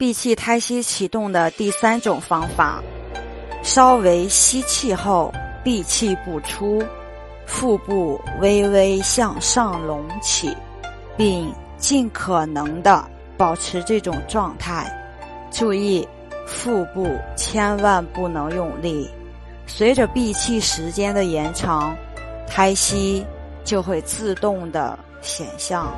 闭气胎息启动的第三种方法，稍微吸气后闭气不出，腹部微微向上隆起，并尽可能的保持这种状态。注意，腹部千万不能用力。随着闭气时间的延长，胎息就会自动的显像。